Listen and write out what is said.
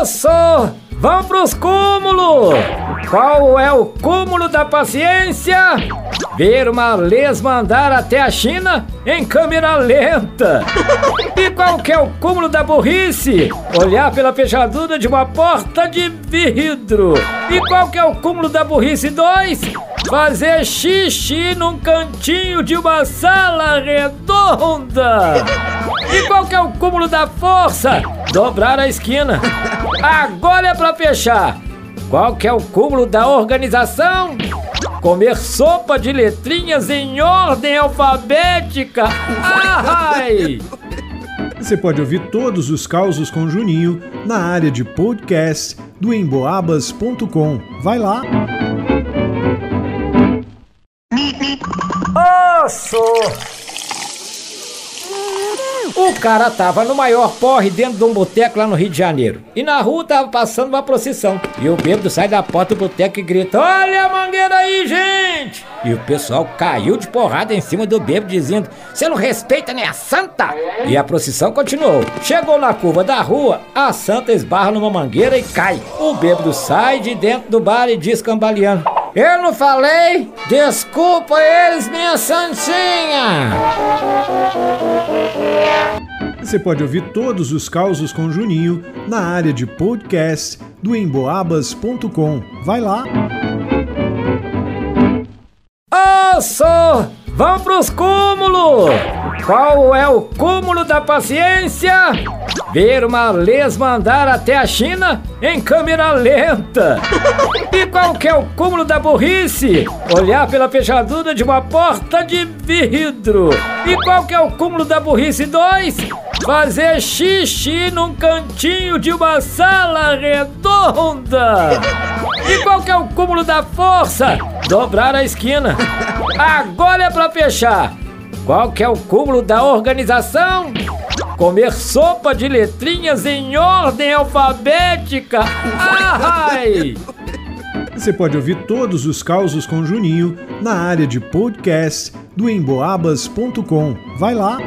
Osso! Vamos pros cúmulos! Qual é o cúmulo da paciência? Ver uma lesma andar até a China em câmera lenta. E qual que é o cúmulo da burrice? Olhar pela fechadura de uma porta de vidro. E qual que é o cúmulo da burrice 2? Fazer xixi num cantinho de uma sala redonda. E qual que é o cúmulo da força? Dobrar a esquina. Agora é pra fechar. Qual que é o cúmulo da organização? Comer sopa de letrinhas em ordem alfabética. Ai! Você pode ouvir todos os causos com Juninho na área de podcast do emboabas.com. Vai lá! Osso! O cara tava no maior porre dentro de um boteco lá no Rio de Janeiro. E na rua tava passando uma procissão. E o bêbado sai da porta do boteco e grita: Olha a mangueira aí, gente! E o pessoal caiu de porrada em cima do bêbado, dizendo: Você não respeita nem a santa? E a procissão continuou. Chegou na curva da rua, a santa esbarra numa mangueira e cai. O bêbado sai de dentro do bar e diz cambaleando: Eu não falei? Desculpa eles, minha santinha! Você pode ouvir todos os causos com Juninho na área de podcast do emboabas.com. Vai lá! Osso! Vamos pros cúmulos! Qual é o cúmulo da paciência? Ver uma lesma andar até a China em câmera lenta. E qual que é o cúmulo da burrice? Olhar pela fechadura de uma porta de vidro. E qual que é o cúmulo da burrice 2? Fazer xixi num cantinho de uma sala redonda. E qual que é o cúmulo da força? Dobrar a esquina. Agora é pra fechar. Qual que é o cúmulo da organização? Comer sopa de letrinhas em ordem alfabética. Ai! Você pode ouvir todos os causos com Juninho na área de podcast do emboabas.com. Vai lá!